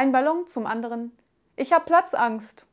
Ein Ballon zum anderen. Ich hab Platzangst.